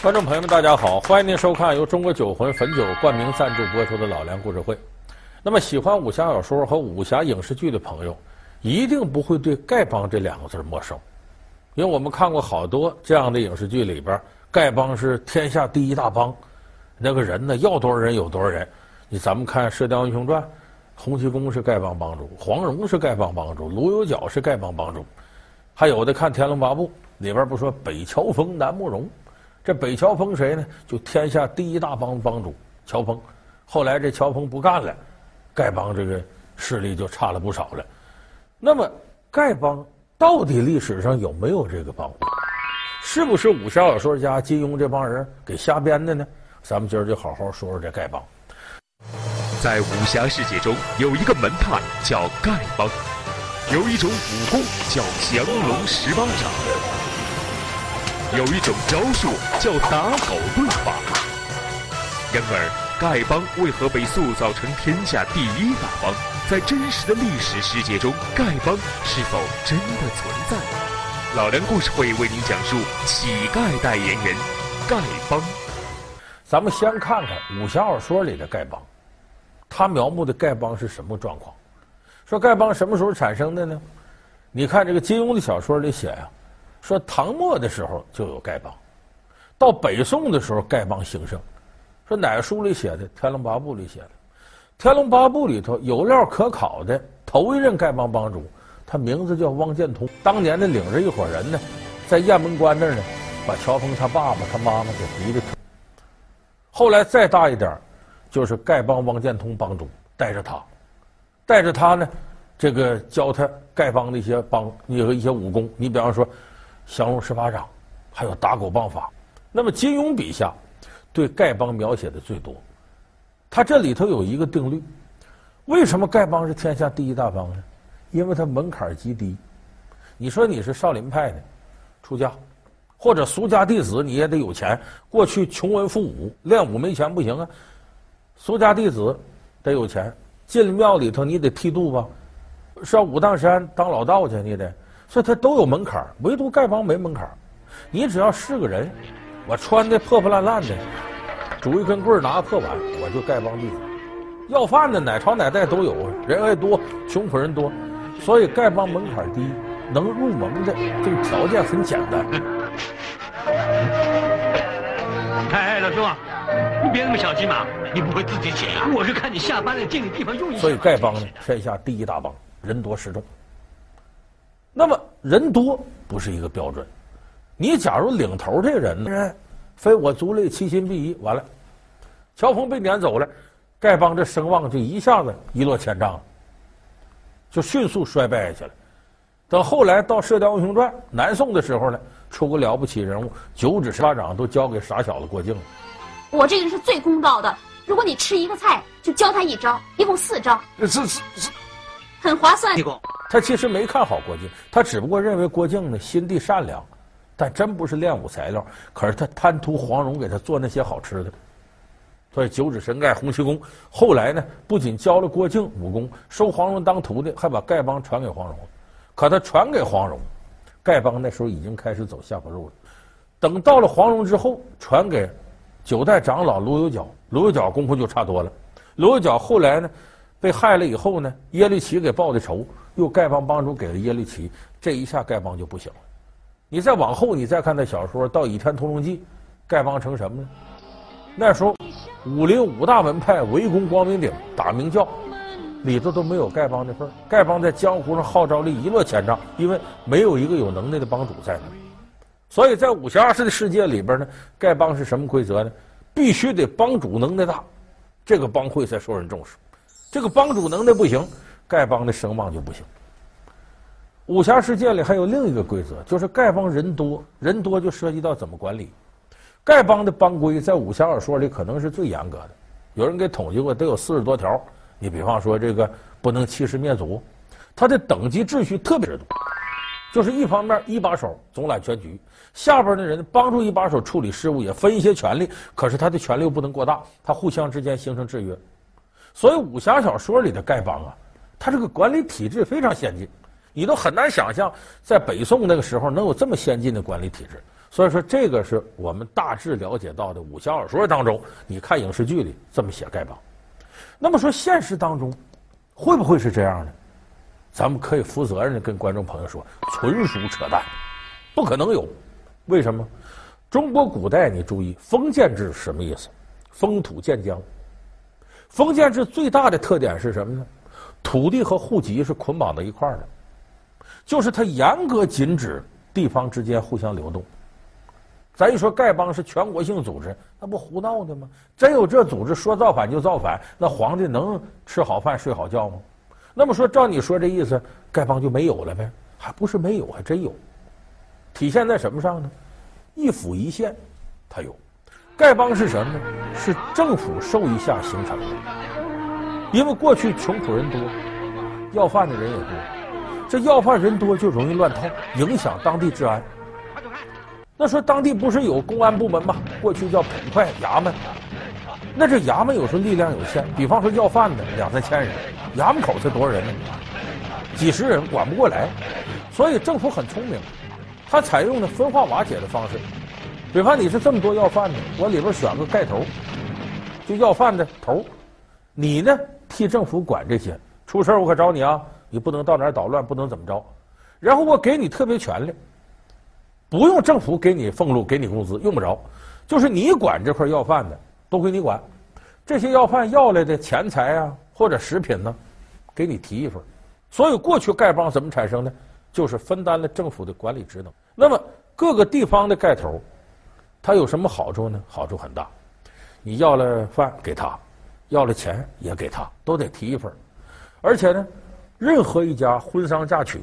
观众朋友们，大家好！欢迎您收看由中国酒魂汾酒冠名赞助播出的《老梁故事会》。那么，喜欢武侠小说和武侠影视剧的朋友，一定不会对丐帮这两个字陌生，因为我们看过好多这样的影视剧里边，丐帮是天下第一大帮，那个人呢，要多少人有多少人。你咱们看《射雕英雄传》，洪七公是丐帮帮主，黄蓉是丐帮帮主，卢有角是丐帮帮主，还有的看《天龙八部》里边不说北乔峰、南慕容。这北乔峰谁呢？就天下第一大帮帮主乔峰。后来这乔峰不干了，丐帮这个势力就差了不少了。那么丐帮到底历史上有没有这个帮？是不是武侠小说家金庸这帮人给瞎编的呢？咱们今儿就好好说说这丐帮。在武侠世界中，有一个门派叫丐帮，有一种武功叫降龙十八掌。有一种招数叫打狗棍法。然而，丐帮为何被塑造成天下第一大帮？在真实的历史世界中，丐帮是否真的存在？老梁故事会为您讲述乞丐代言人丐帮。咱们先看看武侠小说里的丐帮，他描摹的丐帮是什么状况？说丐帮什么时候产生的呢？你看这个金庸的小说里写呀、啊。说唐末的时候就有丐帮，到北宋的时候丐帮兴盛。说哪个书里写的？《天龙八部》里写的，《天龙八部》里头有料可考的头一任丐帮帮主，他名字叫汪剑通。当年的领着一伙人呢，在雁门关那儿呢，把乔峰他爸爸、他妈妈给逼的。后来再大一点，就是丐帮汪剑通帮主带着他，带着他呢，这个教他丐帮的一些帮一个一些武功。你比方说。降龙十八掌，还有打狗棒法。那么金庸笔下对丐帮描写的最多。他这里头有一个定律：为什么丐帮是天下第一大帮呢？因为他门槛极低。你说你是少林派的，出家，或者俗家弟子，你也得有钱。过去穷文富武，练武没钱不行啊。俗家弟子得有钱，进了庙里头你得剃度吧，上武当山当老道去，你得。所以他都有门槛，唯独丐帮没门槛。你只要是个人，我穿的破破烂烂的，拄一根棍儿拿个破碗，我就丐帮弟子。要饭的哪朝哪代都有，人还多，穷苦人多，所以丐帮门槛低，能入门的这个条件很简单。哎，老兄啊，你别那么小气嘛，你不会自己捡啊？我是看你下班了，借你地方用一下。所以丐帮呢，天下第一大帮，人多势众。那么人多不是一个标准，你假如领头这个人呢，非我族类，其心必异，完了，乔峰被撵走了，丐帮这声望就一下子一落千丈了，就迅速衰败下去了。等后来到《射雕英雄传》南宋的时候呢，出个了不起人物，九指十八掌都交给傻小子郭靖了。我这个人是最公道的，如果你吃一个菜，就教他一招，一共四招。是是是。很划算。他其实没看好郭靖，他只不过认为郭靖呢心地善良，但真不是练武材料。可是他贪图黄蓉给他做那些好吃的，所以九指神丐洪七公后来呢，不仅教了郭靖武功，收黄蓉当徒弟，还把丐帮传给黄蓉。可他传给黄蓉，丐帮那时候已经开始走下坡路了。等到了黄蓉之后，传给九代长老卢有脚，卢有脚功夫就差多了。卢有脚后来呢？被害了以后呢，耶律齐给报的仇，又丐帮帮主给了耶律齐，这一下丐帮就不行了。你再往后，你再看那小说到《倚天屠龙记》，丐帮成什么呢？那时候武林五大门派围攻光明顶打明教，里头都没有丐帮的份儿。丐帮在江湖上号召力一落千丈，因为没有一个有能耐的帮主在那。所以在武侠式的世界里边呢，丐帮是什么规则呢？必须得帮主能耐大，这个帮会才受人重视。这个帮主能耐不行，丐帮的声望就不行。武侠世界里还有另一个规则，就是丐帮人多，人多就涉及到怎么管理。丐帮的帮规在武侠小说里可能是最严格的，有人给统计过，得有四十多条。你比方说这个不能欺师灭祖，他的等级秩序特别制度，就是一方面一把手总揽全局，下边的人帮助一把手处理事务，也分一些权力，可是他的权力又不能过大，他互相之间形成制约。所以武侠小说里的丐帮啊，他这个管理体制非常先进，你都很难想象在北宋那个时候能有这么先进的管理体制。所以说，这个是我们大致了解到的武侠小说当中，你看影视剧里这么写丐帮。那么说现实当中会不会是这样呢？咱们可以负责任的跟观众朋友说，纯属扯淡，不可能有。为什么？中国古代你注意，封建制是什么意思？封土建疆。封建制最大的特点是什么呢？土地和户籍是捆绑在一块儿的，就是它严格禁止地方之间互相流动。咱一说丐帮是全国性组织，那不胡闹的吗？真有这组织，说造反就造反，那皇帝能吃好饭睡好觉吗？那么说，照你说这意思，丐帮就没有了呗？还不是没有，还真有。体现在什么上呢？一府一县，它有。丐帮是什么呢？是政府授意下形成的。因为过去穷苦人多，要饭的人也多，这要饭人多就容易乱套，影响当地治安。那说当地不是有公安部门吗？过去叫捕快衙门。那这衙门有时候力量有限，比方说要饭的两三千人，衙门口才多少人呢？几十人管不过来，所以政府很聪明，他采用的分化瓦解的方式。比方你是这么多要饭的，我里边选个盖头，就要饭的头，你呢替政府管这些，出事我可找你啊！你不能到哪儿捣乱，不能怎么着，然后我给你特别权利。不用政府给你俸禄，给你工资，用不着，就是你管这块要饭的，都归你管。这些要饭要来的钱财啊，或者食品呢，给你提一份。所以过去丐帮怎么产生的？就是分担了政府的管理职能。那么各个地方的丐头，他有什么好处呢？好处很大。你要了饭给他，要了钱也给他，都得提一份。而且呢，任何一家婚丧嫁娶。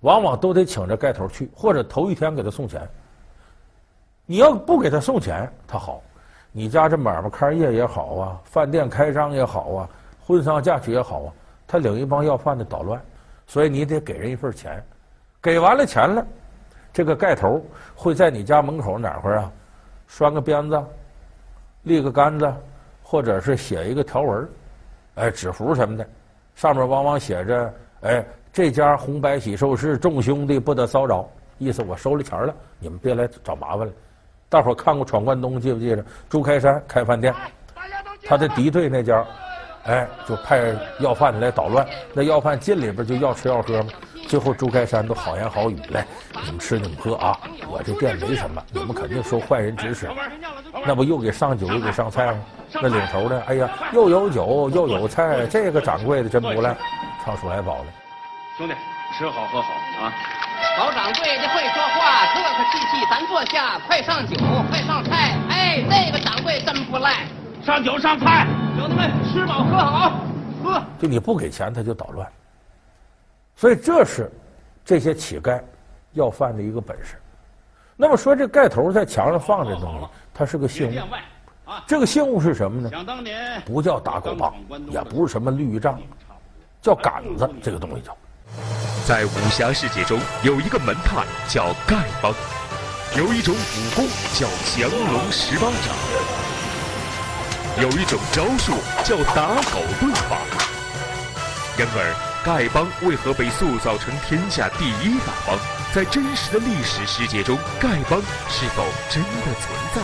往往都得请着盖头去，或者头一天给他送钱。你要不给他送钱，他好；你家这买卖开业也好啊，饭店开张也好啊，婚丧嫁娶也好啊，他领一帮要饭的捣乱，所以你得给人一份钱。给完了钱了，这个盖头会在你家门口哪块啊，拴个鞭子，立个杆子，或者是写一个条文，哎，纸符什么的，上面往往写着，哎。这家红白喜寿事，众兄弟不得骚扰。意思我收了钱了，你们别来找麻烦了。大伙儿看过《闯关东》，记不记得？朱开山开饭店，他的敌对那家，哎，就派要饭的来捣乱。那要饭进里边就要吃要喝嘛。最后朱开山都好言好语来，你们吃你们喝啊，我这店没什么，你们肯定受坏人指使。那不又给上酒又给上菜吗？那领头的，哎呀，又有酒又有菜，这个掌柜的真不赖，唱数来宝了。兄弟，吃好喝好啊！老掌柜的会说话，客客气气，咱坐下，快上酒，快上菜。哎，那个掌柜真不赖，上酒上菜，兄弟们吃饱喝好，喝。就你不给钱，他就捣乱。所以这是这些乞丐要饭的一个本事。那么说，这盖头在墙上放这东西，它是个信物。这个信物是什么呢？想当年，不叫打狗棒，也不是什么绿玉杖，叫杆子。这个东西叫。在武侠世界中，有一个门派叫丐帮，有一种武功叫降龙十八掌，有一种招数叫打狗棍法。然而，丐帮为何被塑造成天下第一大帮？在真实的历史世界中，丐帮是否真的存在？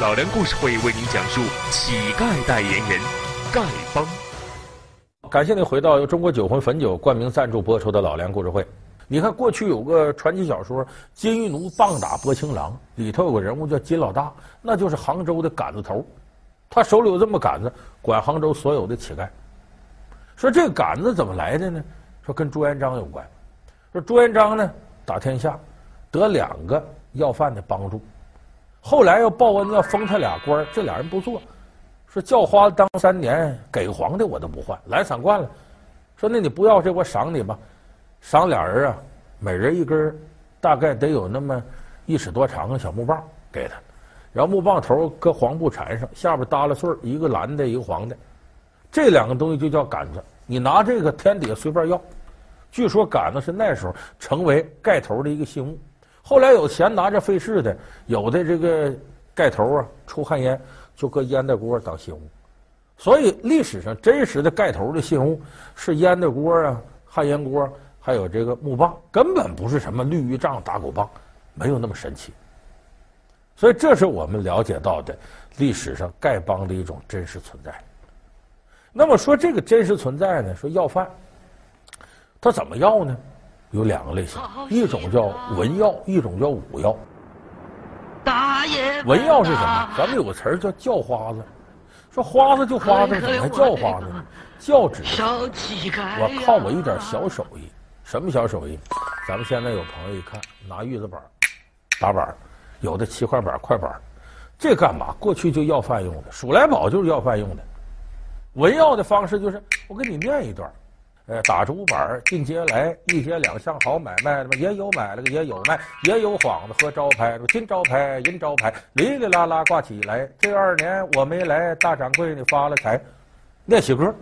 老梁故事会为您讲述乞丐代言人丐帮。感谢您回到由中国酒魂汾酒冠名赞助播出的老梁故事会。你看，过去有个传奇小说《金玉奴棒打薄情郎》，里头有个人物叫金老大，那就是杭州的杆子头。他手里有这么杆子，管杭州所有的乞丐。说这个杆子怎么来的呢？说跟朱元璋有关。说朱元璋呢打天下，得两个要饭的帮助，后来要报恩要封他俩官，这俩人不做。说叫花子当三年，给皇帝我都不换，来散惯了。说那你不要这，我赏你吧，赏俩人啊，每人一根，大概得有那么一尺多长的小木棒给他，然后木棒头搁黄布缠上，下边搭了穗儿，一个蓝的，一个黄的，这两个东西就叫杆子。你拿这个天底下随便要。据说杆子是那时候成为盖头的一个信物。后来有钱拿着费事的，有的这个盖头啊抽旱烟。就搁烟袋锅当信物，所以历史上真实的盖头的信物是烟袋锅啊、旱烟锅，还有这个木棒，根本不是什么绿玉杖、打狗棒，没有那么神奇。所以，这是我们了解到的历史上丐帮的一种真实存在。那么说这个真实存在呢？说要饭，他怎么要呢？有两个类型，一种叫文要，一种叫武要。文要是什么？咱们有个词儿叫叫花子，说花子就花子，怎么还叫花子呢？叫指我靠我一点小手艺，什么小手艺？咱们现在有朋友一看，拿玉子板打板，有的七块板、快板，这干嘛？过去就要饭用的，数来宝就是要饭用的。文要的方式就是，我给你念一段，呃，打竹板进街来，一街两巷好买卖，也有买了个也有卖，也有幌子和招牌，金招牌银招牌，哩哩啦啦挂起来。这二年我没来，大掌柜你发了财。念喜歌，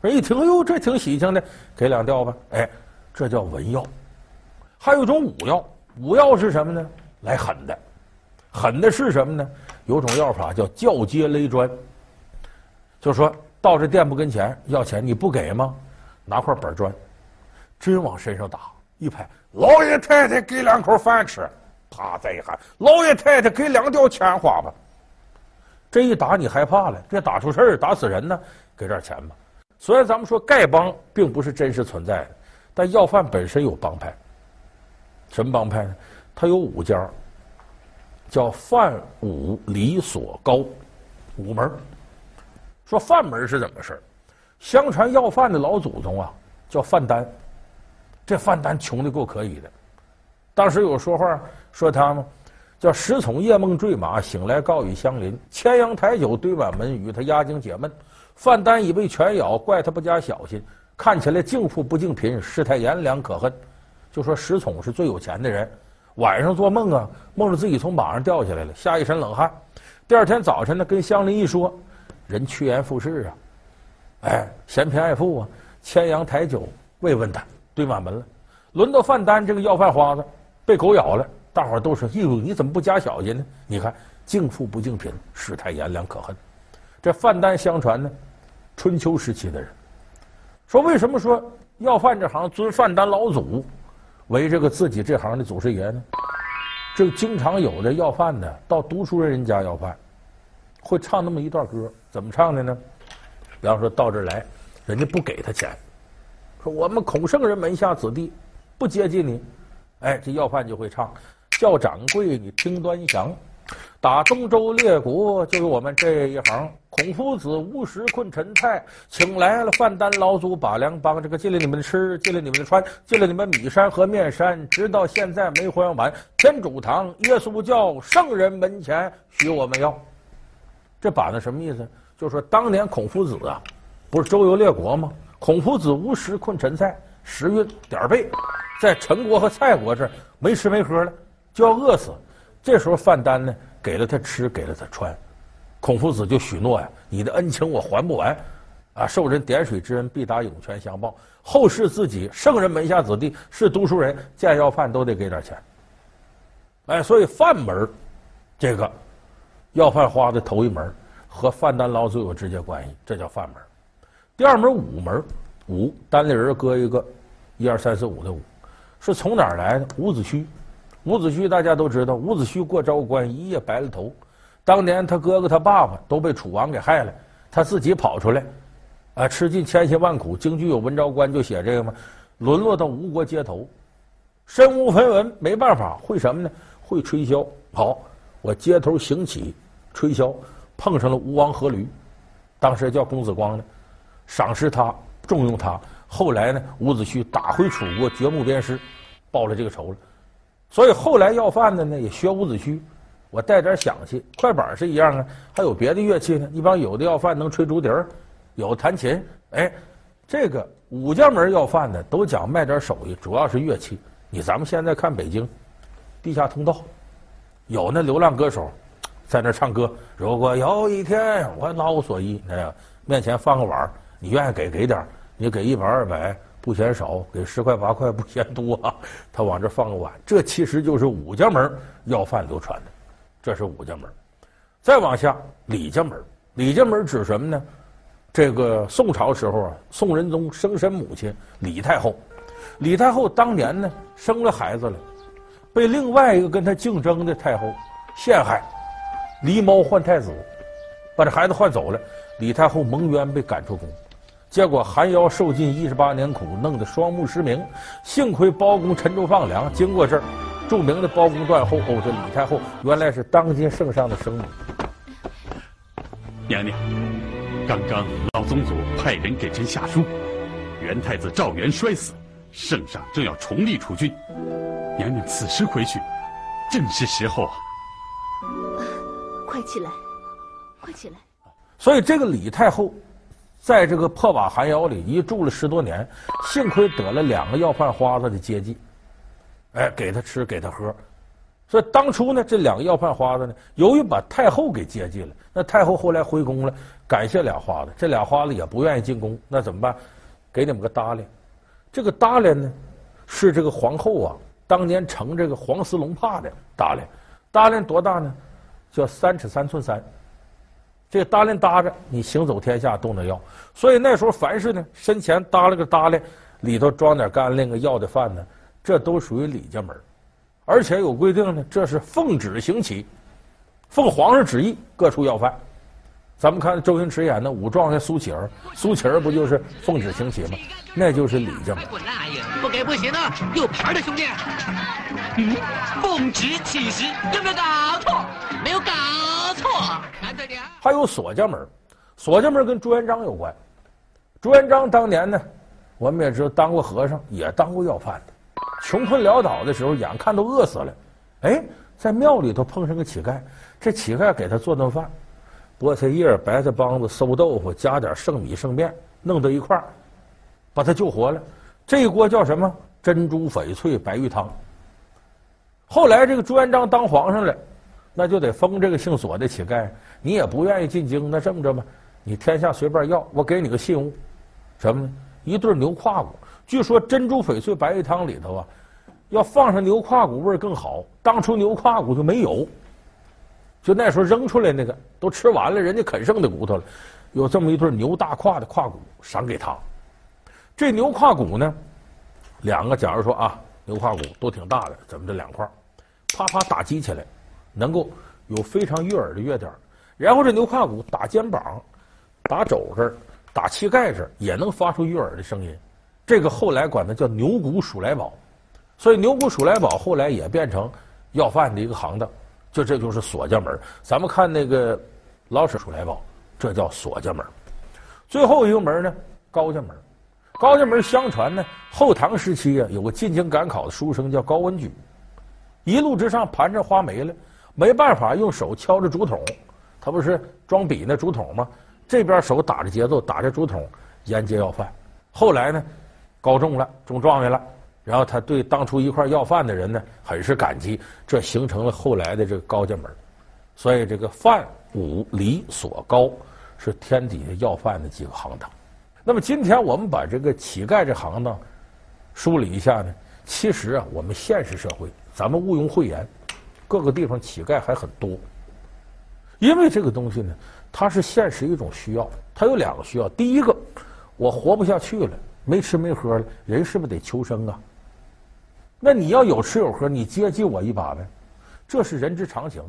人一听，哟，这挺喜庆的，给两吊吧。哎，这叫文要。还有一种武要，武要是什么呢？来狠的，狠的是什么呢？有种要法叫叫街勒砖，就是说。到这店铺跟前要钱，你不给吗？拿块板砖，真往身上打，一拍，老爷太太给两口饭吃，啪再一喊，老爷太太给两吊钱花吧。这一打你害怕了，这打出事儿，打死人呢，给点钱吧。虽然咱们说丐帮并不是真实存在的，但要饭本身有帮派。什么帮派呢？他有五家，叫范武李所高五门。说范门是怎么回事？相传要饭的老祖宗啊，叫范丹。这范丹穷的够可以的。当时有说话说他呢，叫时从夜梦坠马，醒来告与乡邻，千阳台酒堆满门，与他压惊解闷。范丹已被犬咬，怪他不加小心。看起来敬富不敬贫，世态炎凉可恨。就说时从是最有钱的人，晚上做梦啊，梦着自己从马上掉下来了，吓一身冷汗。第二天早晨呢，跟乡邻一说。人趋炎附势啊，哎，嫌贫爱富啊，牵羊抬酒慰问他，堆满门了。轮到范丹这个要饭花子被狗咬了，大伙儿都说：“哎呦，你怎么不加小心呢？”你看，敬富不敬贫，世态炎凉可恨。这范丹相传呢，春秋时期的人，说为什么说要饭这行尊范丹老祖为这个自己这行的祖师爷呢？这经常有的要饭的到读书人家要饭。会唱那么一段歌，怎么唱的呢？比方说到这儿来，人家不给他钱，说我们孔圣人门下子弟不接近你，哎，这要饭就会唱，叫掌柜你听端详，打东周列国就有我们这一行，孔夫子无食困陈蔡，请来了范丹老祖把粮帮，这个进了你们的吃，进了你们的穿，进了你们米山和面山，直到现在没还完。天主堂耶稣教圣人门前许我们要。这把子什么意思？就是说，当年孔夫子啊，不是周游列国吗？孔夫子无食困陈蔡，时运点儿背，在陈国和蔡国这儿没吃没喝了，就要饿死。这时候范丹呢，给了他吃，给了他穿，孔夫子就许诺呀：“你的恩情我还不完，啊，受人点水之恩，必达涌泉相报。后世自己圣人门下子弟是读书人，见要饭都得给点钱。”哎，所以范门这个。要饭花的头一门和范丹老祖有直接关系，这叫范门。第二门五门，五单立人搁一个，一二三四五的五，是从哪儿来的？伍子胥，伍子胥大家都知道，伍子胥过昭关一夜白了头。当年他哥哥他爸爸都被楚王给害了，他自己跑出来，啊，吃尽千辛万苦。京剧有文昭关就写这个嘛，沦落到吴国街头，身无分文，没办法，会什么呢？会吹箫。好，我街头行乞。吹箫碰上了吴王阖闾，当时叫公子光呢，赏识他，重用他。后来呢，伍子胥打回楚国，掘墓鞭尸，报了这个仇了。所以后来要饭的呢，也学伍子胥，我带点响器，快板是一样啊，还有别的乐器呢。一帮有的要饭能吹竹笛儿，有弹琴。哎，这个武将门要饭的都讲卖点手艺，主要是乐器。你咱们现在看北京，地下通道有那流浪歌手。在那唱歌。如果有一天我老无所依，哎呀，面前放个碗，你愿意给给点，你给一百二百不嫌少，给十块八块不嫌多。他往这放个碗，这其实就是武家门要饭流传的，这是武家门。再往下，李家门。李家门指什么呢？这个宋朝时候啊，宋仁宗生身母亲李太后，李太后当年呢生了孩子了，被另外一个跟他竞争的太后陷害，狸猫换太子，把这孩子换走了。李太后蒙冤被赶出宫，结果寒窑受尽一十八年苦，弄得双目失明。幸亏包公陈州放粮，经过这儿，著名的包公断后，哦，这李太后原来是当今圣上的生母。娘娘，刚刚老宗祖派人给臣下书，元太子赵元摔死，圣上正要重立储君，娘娘此时回去，正是时候啊！快起来，快起来！所以这个李太后，在这个破瓦寒窑里一住了十多年，幸亏得了两个要饭花子的接济，哎，给他吃，给他喝。所以当初呢，这两个要饭花子呢，由于把太后给接济了，那太后后来回宫了，感谢俩花子，这俩花子也不愿意进宫，那怎么办？给你们个褡裢。这个褡裢呢，是这个皇后啊，当年盛这个黄丝龙帕的褡裢。褡裢多大呢？叫三尺三寸三。这个褡裢搭着，你行走天下都能要。所以那时候凡是呢，身前搭了个褡裢，里头装点干粮啊、要的饭呢，这都属于李家门。而且有规定呢，这是奉旨行乞，奉皇上旨意各处要饭。咱们看周星驰演的武状元苏乞儿，苏乞儿不就是奉旨行乞吗？那就是李家门。不给不行啊，有牌的兄弟。嗯，奉旨乞食，有没有搞错？没有搞。还有锁家门，锁家门跟朱元璋有关。朱元璋当年呢，我们也知道当过和尚，也当过要饭的。穷困潦倒的时候，眼看都饿死了，哎，在庙里头碰上个乞丐，这乞丐给他做顿饭，菠菜叶、白菜帮子、馊豆腐，加点剩米剩面，弄到一块儿，把他救活了。这一锅叫什么？珍珠翡翠白玉汤。后来这个朱元璋当皇上了，那就得封这个姓索的乞丐。你也不愿意进京，那这么着吧，你天下随便要，我给你个信物，什么呢？一对牛胯骨。据说珍珠翡翠白玉汤里头啊，要放上牛胯骨味更好。当初牛胯骨就没有，就那时候扔出来那个都吃完了，人家啃剩的骨头了，有这么一对牛大胯的胯骨赏给他。这牛胯骨呢，两个，假如说啊，牛胯骨都挺大的，怎么这两块，啪啪打击起来，能够有非常悦耳的乐点。然后这牛胯骨打肩膀、打肘这儿、打膝盖这儿，也能发出悦耳的声音。这个后来管它叫牛骨数来宝，所以牛骨数来宝后来也变成要饭的一个行当。就这就是锁家门。咱们看那个老舍数来宝，这叫锁家门。最后一个门呢，高家门。高家门相传呢，后唐时期啊，有个进京赶考的书生叫高文举，一路之上盘着花没了，没办法用手敲着竹筒。他不是装笔那竹筒吗？这边手打着节奏，打着竹筒沿街要饭。后来呢，高中了，中状元了，然后他对当初一块要饭的人呢，很是感激，这形成了后来的这个高家门。所以这个饭、武、礼、索、高是天底下要饭的几个行当。那么今天我们把这个乞丐这行当梳理一下呢，其实啊，我们现实社会，咱们毋庸讳言，各个地方乞丐还很多。因为这个东西呢，它是现实一种需要，它有两个需要。第一个，我活不下去了，没吃没喝了，人是不是得求生啊？那你要有吃有喝，你接济我一把呗，这是人之常情。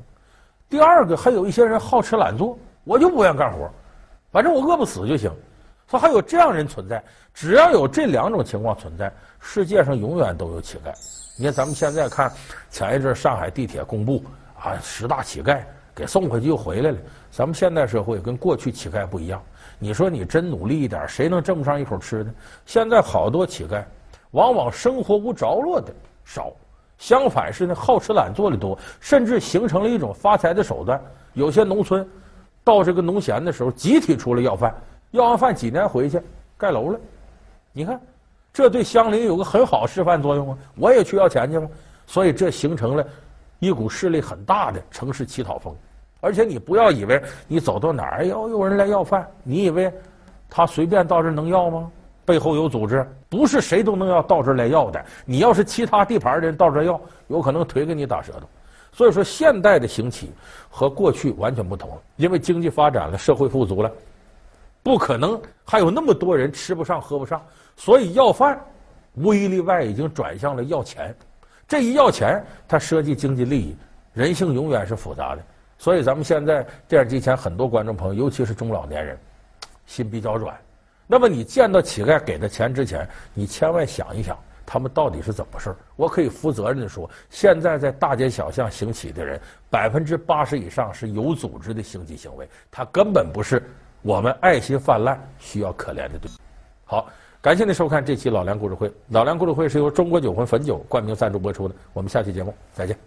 第二个，还有一些人好吃懒做，我就不愿干活，反正我饿不死就行。说还有这样人存在，只要有这两种情况存在，世界上永远都有乞丐。你看咱们现在看前一阵上海地铁公布啊，十大乞丐。给送回去又回来了。咱们现代社会跟过去乞丐不一样。你说你真努力一点，谁能挣不上一口吃呢？现在好多乞丐，往往生活无着落的少，相反是呢好吃懒做的多，甚至形成了一种发财的手段。有些农村到这个农闲的时候，集体出来要饭，要完饭几年回去盖楼了。你看，这对乡邻有个很好示范作用啊！我也去要钱去了，所以这形成了一股势力很大的城市乞讨风。而且你不要以为你走到哪儿要有人来要饭，你以为他随便到这儿能要吗？背后有组织，不是谁都能要到这儿来要的。你要是其他地盘的人到这儿要，有可能腿给你打折了。所以说，现代的兴起和过去完全不同了，因为经济发展了，社会富足了，不可能还有那么多人吃不上喝不上，所以要饭无一例外已经转向了要钱。这一要钱，它涉及经济利益，人性永远是复杂的。所以咱们现在电视机前很多观众朋友，尤其是中老年人，心比较软。那么你见到乞丐给的钱之前，你千万想一想，他们到底是怎么回事？我可以负责任的说，现在在大街小巷行乞的人，百分之八十以上是有组织的行乞行为，他根本不是我们爱心泛滥需要可怜的对。好，感谢您收看这期老梁故事会。老梁故事会是由中国酒魂汾酒冠名赞助播出的。我们下期节目再见。